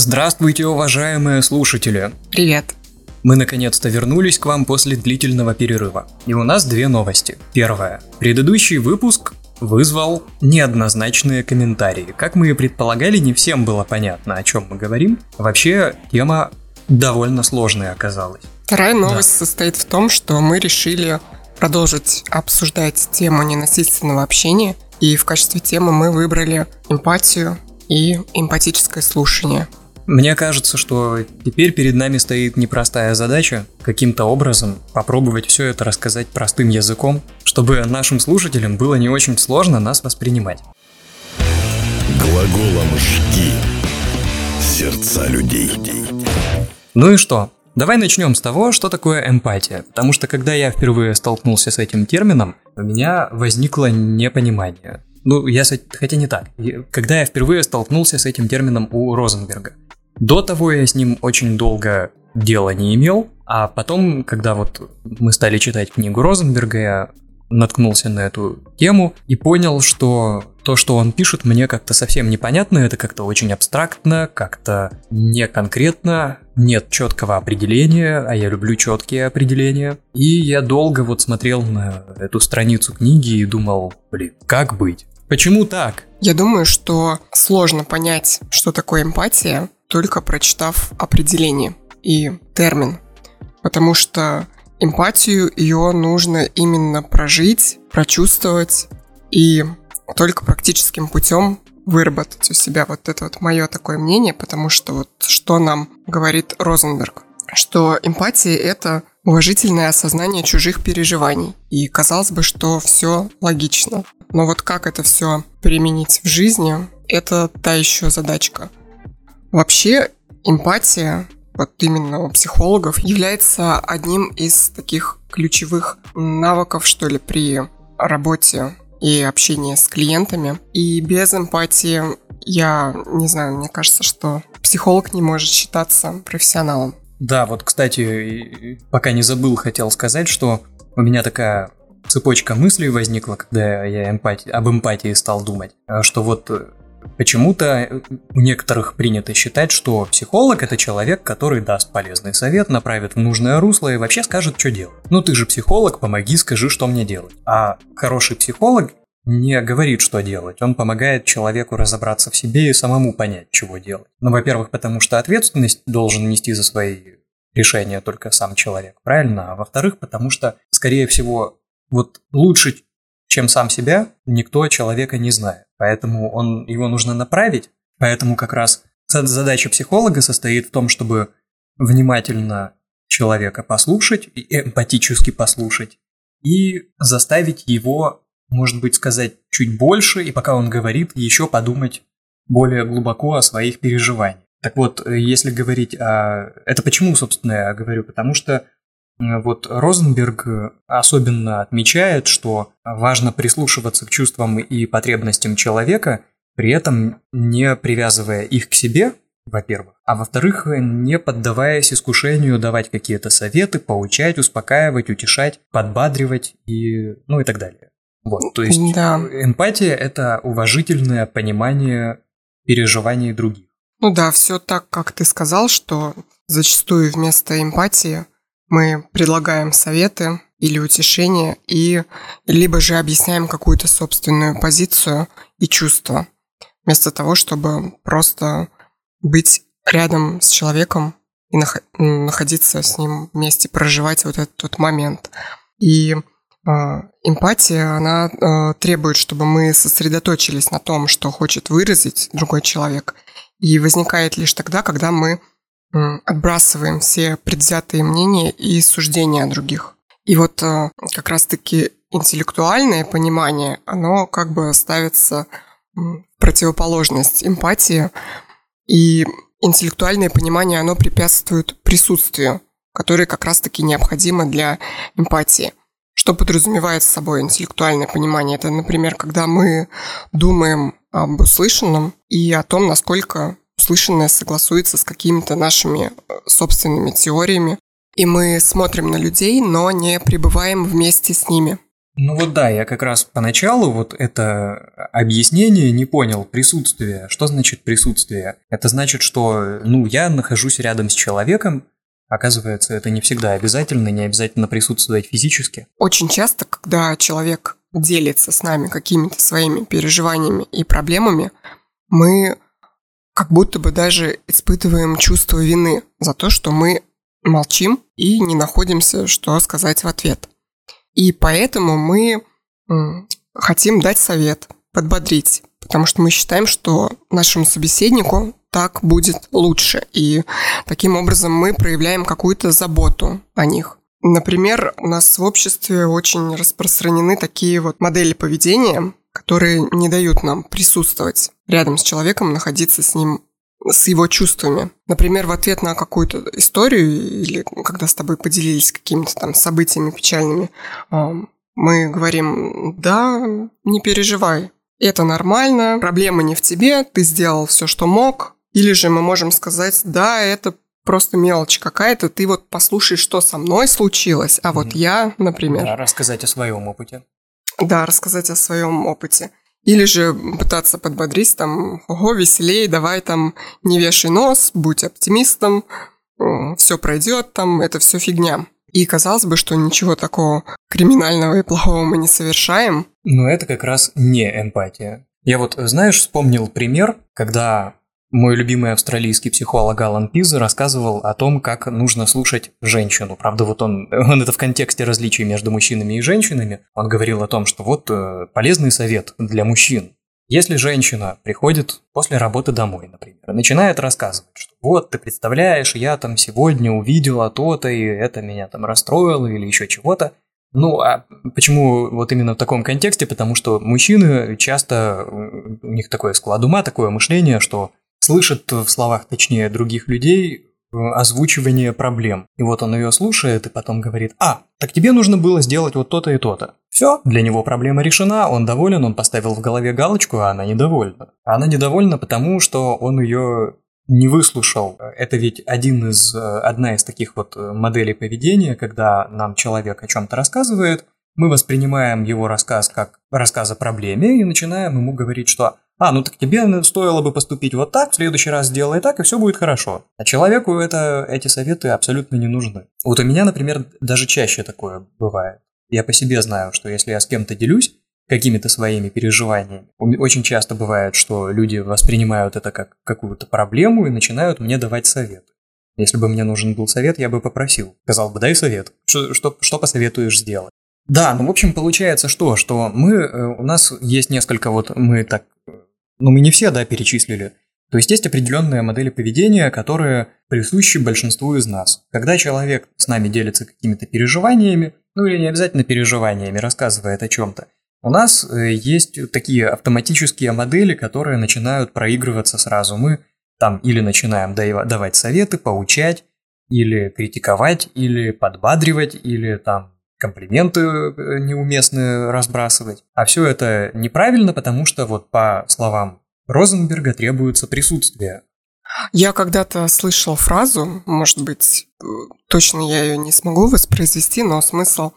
Здравствуйте, уважаемые слушатели! Привет! Мы наконец-то вернулись к вам после длительного перерыва. И у нас две новости. Первая. Предыдущий выпуск вызвал неоднозначные комментарии. Как мы и предполагали, не всем было понятно, о чем мы говорим. Вообще, тема довольно сложная оказалась. Вторая новость да. состоит в том, что мы решили продолжить обсуждать тему ненасильственного общения. И в качестве темы мы выбрали эмпатию и эмпатическое слушание. Мне кажется, что теперь перед нами стоит непростая задача каким-то образом попробовать все это рассказать простым языком, чтобы нашим слушателям было не очень сложно нас воспринимать. Глаголом «жги» сердца людей. Ну и что? Давай начнем с того, что такое эмпатия. Потому что когда я впервые столкнулся с этим термином, у меня возникло непонимание. Ну, я, хотя не так. Когда я впервые столкнулся с этим термином у Розенберга. До того я с ним очень долго дела не имел, а потом, когда вот мы стали читать книгу Розенберга, я наткнулся на эту тему и понял, что то, что он пишет, мне как-то совсем непонятно, это как-то очень абстрактно, как-то не конкретно, нет четкого определения, а я люблю четкие определения. И я долго вот смотрел на эту страницу книги и думал, блин, как быть? Почему так? Я думаю, что сложно понять, что такое эмпатия, только прочитав определение и термин. Потому что эмпатию ее нужно именно прожить, прочувствовать и только практическим путем выработать у себя вот это вот мое такое мнение, потому что вот что нам говорит Розенберг, что эмпатия это уважительное осознание чужих переживаний. И казалось бы, что все логично. Но вот как это все применить в жизни, это та еще задачка. Вообще, эмпатия, вот именно у психологов, является одним из таких ключевых навыков, что ли, при работе и общении с клиентами. И без эмпатии я не знаю, мне кажется, что психолог не может считаться профессионалом. Да, вот, кстати, пока не забыл, хотел сказать, что у меня такая цепочка мыслей возникла, когда я эмпати... об эмпатии стал думать, что вот Почему-то у некоторых принято считать, что психолог это человек, который даст полезный совет, направит в нужное русло и вообще скажет, что делать. Ну ты же психолог, помоги, скажи, что мне делать. А хороший психолог не говорит, что делать. Он помогает человеку разобраться в себе и самому понять, чего делать. Ну, во-первых, потому что ответственность должен нести за свои решения только сам человек, правильно? А во-вторых, потому что, скорее всего, вот лучше чем сам себя, никто человека не знает. Поэтому он, его нужно направить. Поэтому как раз задача психолога состоит в том, чтобы внимательно человека послушать, и эмпатически послушать, и заставить его, может быть, сказать чуть больше, и пока он говорит, еще подумать более глубоко о своих переживаниях. Так вот, если говорить о... Это почему, собственно, я говорю? Потому что вот Розенберг особенно отмечает, что важно прислушиваться к чувствам и потребностям человека, при этом не привязывая их к себе, во-первых, а во-вторых, не поддаваясь искушению давать какие-то советы, поучать, успокаивать, утешать, подбадривать и ну и так далее. Вот, то есть да. эмпатия – это уважительное понимание переживаний других. Ну да, все так, как ты сказал, что зачастую вместо эмпатии – мы предлагаем советы или утешения, и либо же объясняем какую-то собственную позицию и чувство, вместо того, чтобы просто быть рядом с человеком и находиться с ним вместе, проживать вот этот тот момент. И э, эмпатия, она э, требует, чтобы мы сосредоточились на том, что хочет выразить другой человек, и возникает лишь тогда, когда мы отбрасываем все предвзятые мнения и суждения о других. И вот э, как раз-таки интеллектуальное понимание, оно как бы ставится в противоположность эмпатии. И интеллектуальное понимание, оно препятствует присутствию, которое как раз-таки необходимо для эмпатии. Что подразумевает собой интеллектуальное понимание? Это, например, когда мы думаем об услышанном и о том, насколько услышанное согласуется с какими-то нашими э, собственными теориями. И мы смотрим на людей, но не пребываем вместе с ними. Ну вот да, я как раз поначалу вот это объяснение не понял, присутствие. Что значит присутствие? Это значит, что, ну, я нахожусь рядом с человеком, Оказывается, это не всегда обязательно, не обязательно присутствовать физически. Очень часто, когда человек делится с нами какими-то своими переживаниями и проблемами, мы как будто бы даже испытываем чувство вины за то, что мы молчим и не находимся, что сказать в ответ. И поэтому мы хотим дать совет, подбодрить, потому что мы считаем, что нашему собеседнику так будет лучше. И таким образом мы проявляем какую-то заботу о них. Например, у нас в обществе очень распространены такие вот модели поведения, которые не дают нам присутствовать рядом с человеком, находиться с ним с его чувствами. Например, в ответ на какую-то историю или когда с тобой поделились какими-то там событиями печальными, мы говорим, да, не переживай, это нормально, проблема не в тебе, ты сделал все, что мог. Или же мы можем сказать, да, это просто мелочь какая-то, ты вот послушай, что со мной случилось, а вот я, например... Да, рассказать о своем опыте. Да, рассказать о своем опыте. Или же пытаться подбодрить, там, ого, веселей, давай там не вешай нос, будь оптимистом, все пройдет, там, это все фигня. И казалось бы, что ничего такого криминального и плохого мы не совершаем. Но это как раз не эмпатия. Я вот, знаешь, вспомнил пример, когда мой любимый австралийский психолог Алан Пиза рассказывал о том, как нужно слушать женщину. Правда, вот он, он это в контексте различий между мужчинами и женщинами. Он говорил о том, что вот э, полезный совет для мужчин. Если женщина приходит после работы домой, например, начинает рассказывать, что вот, ты представляешь, я там сегодня увидела то-то, и это меня там расстроило или еще чего-то, ну, а почему вот именно в таком контексте? Потому что мужчины часто, у них такое склад ума, такое мышление, что слышат в словах, точнее, других людей э, озвучивание проблем. И вот он ее слушает и потом говорит, а, так тебе нужно было сделать вот то-то и то-то. Все, для него проблема решена, он доволен, он поставил в голове галочку, а она недовольна. А она недовольна потому, что он ее не выслушал. Это ведь один из, э, одна из таких вот э, моделей поведения, когда нам человек о чем-то рассказывает, мы воспринимаем его рассказ как рассказ о проблеме и начинаем ему говорить, что «А, ну так тебе стоило бы поступить вот так, в следующий раз сделай так, и все будет хорошо». А человеку это, эти советы абсолютно не нужны. Вот у меня, например, даже чаще такое бывает. Я по себе знаю, что если я с кем-то делюсь какими-то своими переживаниями, очень часто бывает, что люди воспринимают это как какую-то проблему и начинают мне давать советы. Если бы мне нужен был совет, я бы попросил. Сказал бы, дай совет. Что, что, что посоветуешь сделать? Да, ну, в общем, получается что? Что мы, э, у нас есть несколько вот, мы так, ну, мы не все, да, перечислили. То есть есть определенные модели поведения, которые присущи большинству из нас. Когда человек с нами делится какими-то переживаниями, ну или не обязательно переживаниями, рассказывает о чем-то, у нас э, есть такие автоматические модели, которые начинают проигрываться сразу. Мы там или начинаем давать советы, поучать, или критиковать, или подбадривать, или там комплименты э, неуместные разбрасывать. А все это неправильно, потому что вот по словам Розенберга требуется присутствие. Я когда-то слышал фразу, может быть, э, точно я ее не смогу воспроизвести, но смысл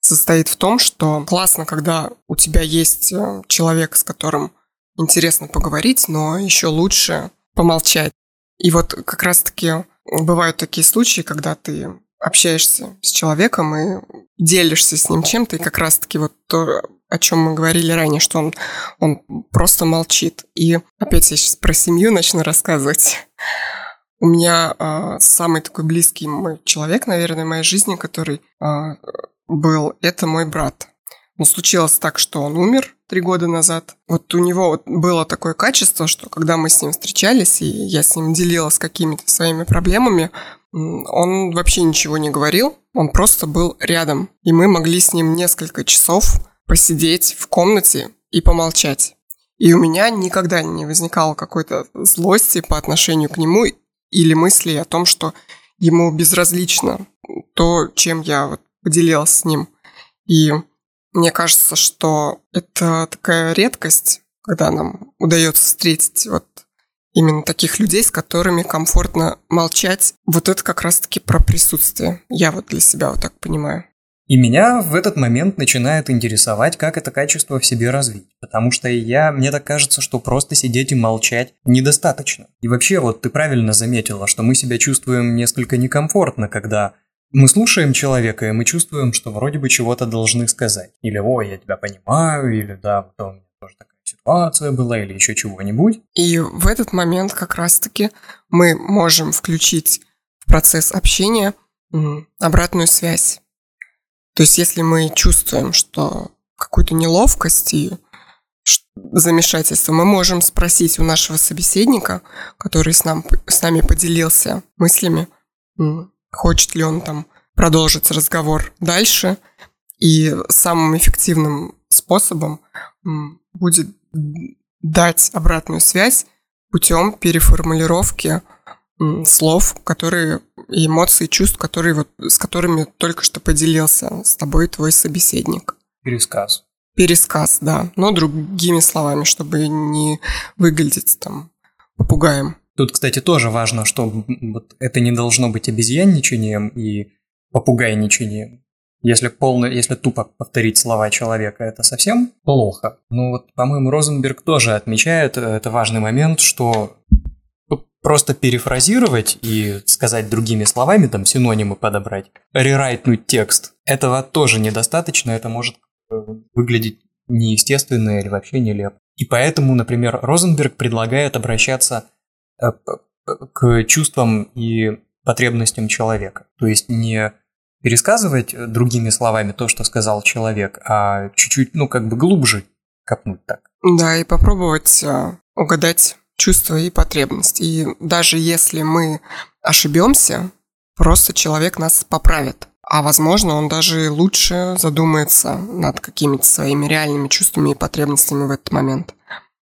состоит в том, что классно, когда у тебя есть э, человек, с которым интересно поговорить, но еще лучше помолчать. И вот как раз-таки бывают такие случаи, когда ты общаешься с человеком и делишься с ним чем-то, и как раз-таки вот то, о чем мы говорили ранее, что он, он просто молчит. И опять я сейчас про семью начну рассказывать. У меня э, самый такой близкий мой человек, наверное, в моей жизни, который э, был, это мой брат. Но случилось так, что он умер три года назад. Вот у него вот было такое качество, что когда мы с ним встречались, и я с ним делилась какими-то своими проблемами, он вообще ничего не говорил, он просто был рядом. И мы могли с ним несколько часов посидеть в комнате и помолчать. И у меня никогда не возникало какой-то злости по отношению к нему или мысли о том, что ему безразлично то, чем я вот поделилась с ним. И мне кажется, что это такая редкость, когда нам удается встретить вот именно таких людей, с которыми комфортно молчать. Вот это как раз-таки про присутствие. Я вот для себя вот так понимаю. И меня в этот момент начинает интересовать, как это качество в себе развить. Потому что я, мне так кажется, что просто сидеть и молчать недостаточно. И вообще, вот ты правильно заметила, что мы себя чувствуем несколько некомфортно, когда мы слушаем человека, и мы чувствуем, что вроде бы чего-то должны сказать. Или «Ой, я тебя понимаю», или «Да, вот меня тоже такая ситуация была», или еще чего-нибудь. И в этот момент как раз-таки мы можем включить в процесс общения обратную связь то есть если мы чувствуем, что какую-то неловкость и замешательство, мы можем спросить у нашего собеседника, который с, нам, с нами поделился мыслями, хочет ли он там продолжить разговор дальше. И самым эффективным способом будет дать обратную связь путем переформулировки слов, которые и эмоций, чувств, которые вот, с которыми только что поделился с тобой твой собеседник. Пересказ. Пересказ, да. Но другими словами, чтобы не выглядеть там попугаем. Тут, кстати, тоже важно, что вот это не должно быть обезьянничанием и попугайничанием. Если полно, если тупо повторить слова человека, это совсем плохо. Ну вот, по-моему, Розенберг тоже отмечает, э, это важный момент, что просто перефразировать и сказать другими словами, там синонимы подобрать, рерайтнуть текст, этого тоже недостаточно, это может э, выглядеть неестественно или вообще нелепо. И поэтому, например, Розенберг предлагает обращаться э, к чувствам и потребностям человека. То есть не пересказывать другими словами то, что сказал человек, а чуть-чуть, ну, как бы глубже копнуть так. Да, и попробовать э, угадать чувства и потребности. И даже если мы ошибемся, просто человек нас поправит. А возможно, он даже лучше задумается над какими-то своими реальными чувствами и потребностями в этот момент.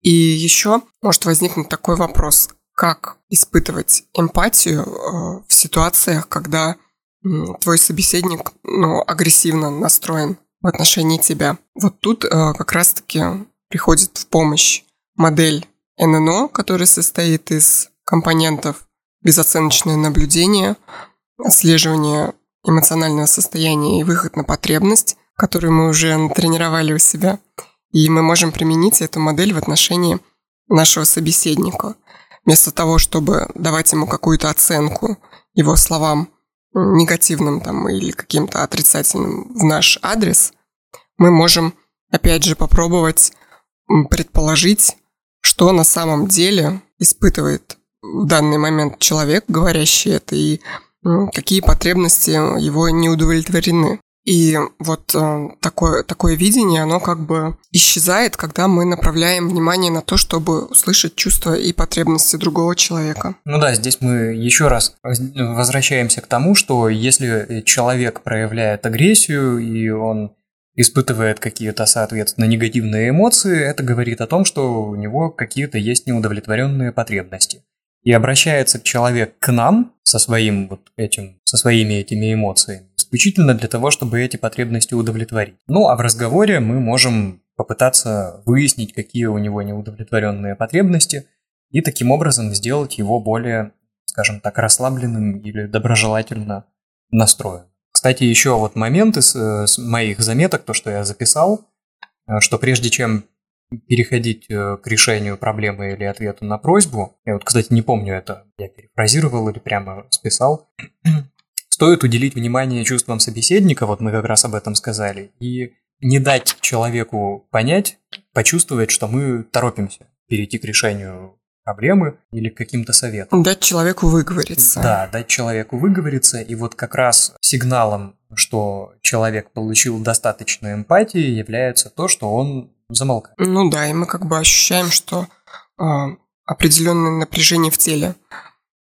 И еще может возникнуть такой вопрос, как испытывать эмпатию э, в ситуациях, когда твой собеседник ну, агрессивно настроен в отношении тебя. Вот тут э, как раз-таки приходит в помощь модель ННО, который состоит из компонентов безоценочное наблюдение, отслеживание эмоционального состояния и выход на потребность, которую мы уже натренировали у себя. И мы можем применить эту модель в отношении нашего собеседника. Вместо того, чтобы давать ему какую-то оценку его словам негативным там, или каким-то отрицательным в наш адрес, мы можем, опять же, попробовать предположить, что на самом деле испытывает в данный момент человек, говорящий это, и какие потребности его не удовлетворены. И вот э, такое, такое видение, оно как бы исчезает, когда мы направляем внимание на то, чтобы услышать чувства и потребности другого человека. Ну да, здесь мы еще раз возвращаемся к тому, что если человек проявляет агрессию, и он испытывает какие-то, соответственно, негативные эмоции, это говорит о том, что у него какие-то есть неудовлетворенные потребности. И обращается человек к нам со своим вот этим, со своими этими эмоциями, исключительно для того, чтобы эти потребности удовлетворить. Ну, а в разговоре мы можем попытаться выяснить, какие у него неудовлетворенные потребности, и таким образом сделать его более, скажем так, расслабленным или доброжелательно настроен. Кстати, еще вот момент из э, моих заметок, то, что я записал, э, что прежде чем переходить э, к решению проблемы или ответу на просьбу, я вот, кстати, не помню это, я перефразировал или прямо списал, стоит уделить внимание чувствам собеседника, вот мы как раз об этом сказали, и не дать человеку понять, почувствовать, что мы торопимся перейти к решению проблемы или к каким-то советам. Дать человеку выговориться. Да, дать человеку выговориться. И вот как раз сигналом, что человек получил достаточно эмпатии, является то, что он замолкает. Ну да, и мы как бы ощущаем, что э, определенное напряжение в теле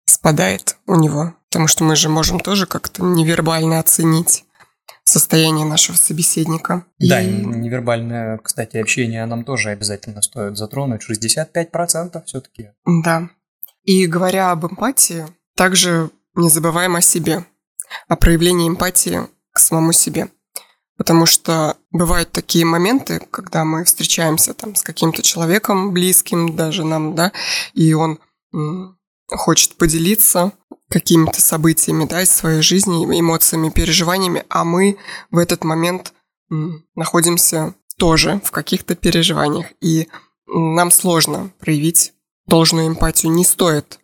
спадает у него. Потому что мы же можем тоже как-то невербально оценить состояние нашего собеседника. Да, и... невербальное, кстати, общение нам тоже обязательно стоит затронуть. 65% все-таки. Да. И говоря об эмпатии, также не забываем о себе, о проявлении эмпатии к самому себе. Потому что бывают такие моменты, когда мы встречаемся там с каким-то человеком близким даже нам, да, и он хочет поделиться какими-то событиями, да, из своей жизни, эмоциями, переживаниями, а мы в этот момент находимся тоже в каких-то переживаниях. И нам сложно проявить должную эмпатию. Не стоит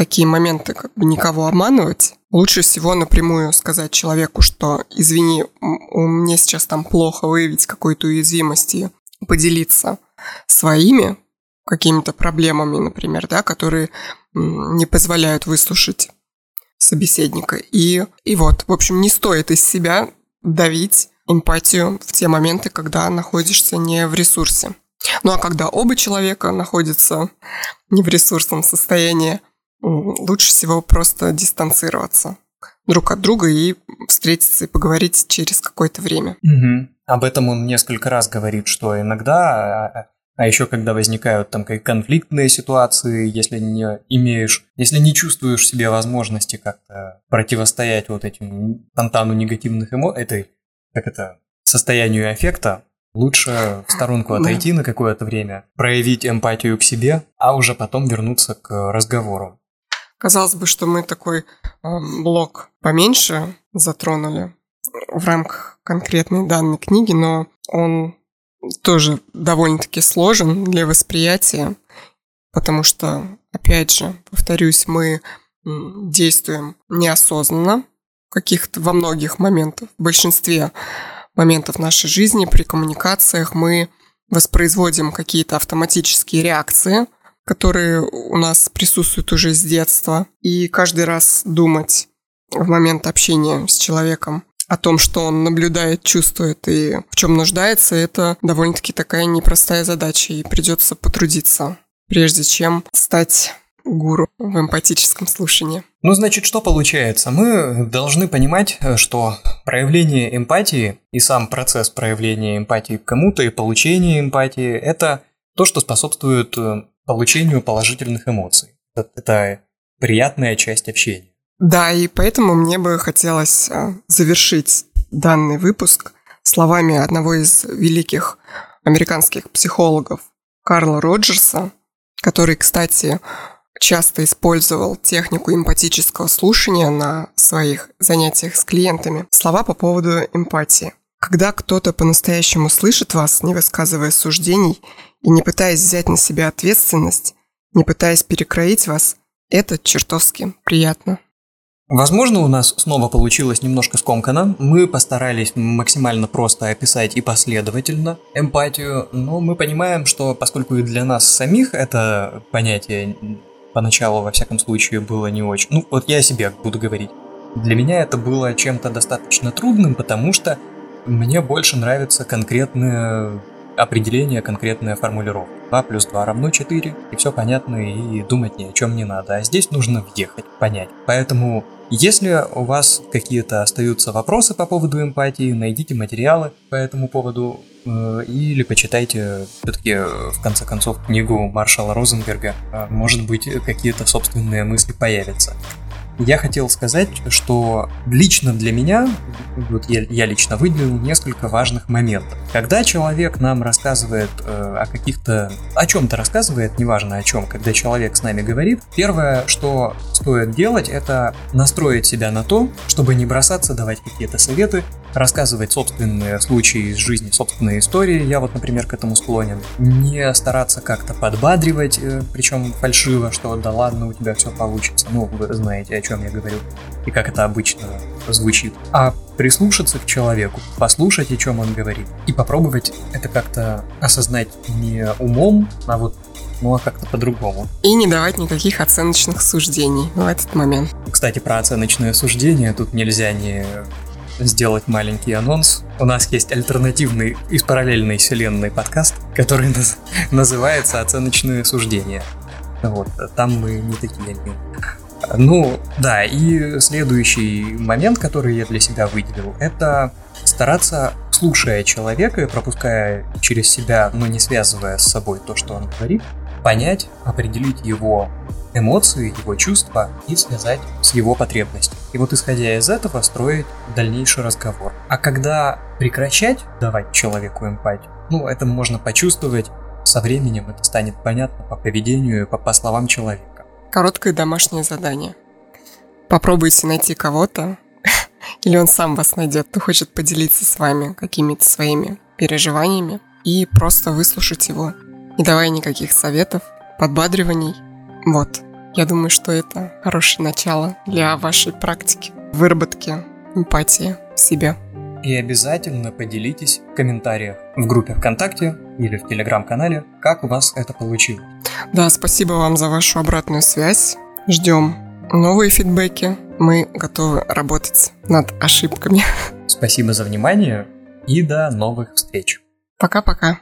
такие моменты как бы никого обманывать. Лучше всего напрямую сказать человеку, что извини, у меня сейчас там плохо выявить какую-то уязвимость и поделиться своими какими-то проблемами, например, да, которые не позволяют выслушать собеседника. И, и вот, в общем, не стоит из себя давить эмпатию в те моменты, когда находишься не в ресурсе. Ну а когда оба человека находятся не в ресурсном состоянии, лучше всего просто дистанцироваться друг от друга и встретиться и поговорить через какое-то время. Угу. Об этом он несколько раз говорит, что иногда, а, а еще когда возникают там конфликтные ситуации, если не имеешь, если не чувствуешь себе возможности как-то противостоять вот этим фонтану негативных эмоций, этой, как это, состоянию эффекта, Лучше в сторонку отойти на какое-то время, проявить эмпатию к себе, а уже потом вернуться к разговору. Казалось бы, что мы такой э, блок поменьше затронули в рамках конкретной данной книги, но он тоже довольно-таки сложен для восприятия, потому что, опять же, повторюсь, мы действуем неосознанно каких-то во многих моментах, в большинстве моментов нашей жизни при коммуникациях мы воспроизводим какие-то автоматические реакции – которые у нас присутствуют уже с детства. И каждый раз думать в момент общения с человеком о том, что он наблюдает, чувствует и в чем нуждается, это довольно-таки такая непростая задача, и придется потрудиться, прежде чем стать гуру в эмпатическом слушании. Ну, значит, что получается? Мы должны понимать, что проявление эмпатии и сам процесс проявления эмпатии к кому-то и получение эмпатии – это то, что способствует э, получению положительных эмоций. Это приятная часть общения. Да, и поэтому мне бы хотелось а, завершить данный выпуск словами одного из великих американских психологов Карла Роджерса, который, кстати, часто использовал технику эмпатического слушания на своих занятиях с клиентами. Слова по поводу эмпатии. Когда кто-то по-настоящему слышит вас, не высказывая суждений и не пытаясь взять на себя ответственность, не пытаясь перекроить вас, это чертовски приятно. Возможно, у нас снова получилось немножко скомкано. Мы постарались максимально просто описать и последовательно эмпатию, но мы понимаем, что поскольку и для нас самих это понятие поначалу, во всяком случае, было не очень... Ну, вот я о себе буду говорить. Для меня это было чем-то достаточно трудным, потому что мне больше нравится конкретное определение, конкретная формулировка. 2 плюс 2 равно 4, и все понятно, и думать ни о чем не надо. А здесь нужно въехать, понять. Поэтому, если у вас какие-то остаются вопросы по поводу эмпатии, найдите материалы по этому поводу э, или почитайте все-таки, в конце концов, книгу Маршала Розенберга. Э, может быть, какие-то собственные мысли появятся я хотел сказать, что лично для меня, вот я, я лично выделил несколько важных моментов. Когда человек нам рассказывает э, о каких-то... о чем-то рассказывает, неважно о чем, когда человек с нами говорит, первое, что стоит делать, это настроить себя на то, чтобы не бросаться давать какие-то советы, рассказывать собственные случаи из жизни, собственные истории. Я вот, например, к этому склонен. Не стараться как-то подбадривать, э, причем фальшиво, что да ладно, у тебя все получится. Ну, вы знаете, о чем я говорю. И как это обычно звучит. А прислушаться к человеку, послушать, о чем он говорит. И попробовать это как-то осознать не умом, а вот ну а как-то по-другому. И не давать никаких оценочных суждений в этот момент. Кстати, про оценочные суждения тут нельзя не сделать маленький анонс. У нас есть альтернативный из параллельной вселенной подкаст, который наз- называется «Оценочные суждения». Вот, там мы не такие. Ну, да, и следующий момент, который я для себя выделил, это стараться, слушая человека и пропуская через себя, но не связывая с собой то, что он говорит, понять, определить его эмоции, его чувства и связать с его потребностью. И вот исходя из этого строить дальнейший разговор. А когда прекращать давать человеку эмпатию, ну, это можно почувствовать со временем, это станет понятно по поведению по, по словам человека. Короткое домашнее задание. попробуйте найти кого-то, или он сам вас найдет, кто хочет поделиться с вами какими-то своими переживаниями, и просто выслушать его, не давая никаких советов, подбадриваний. Вот, я думаю, что это хорошее начало для вашей практики, выработки эмпатии в себе. И обязательно поделитесь в комментариях в группе ВКонтакте или в Телеграм-канале, как у вас это получилось. Да, спасибо вам за вашу обратную связь. Ждем новые фидбэки. Мы готовы работать над ошибками. Спасибо за внимание и до новых встреч. Пока-пока.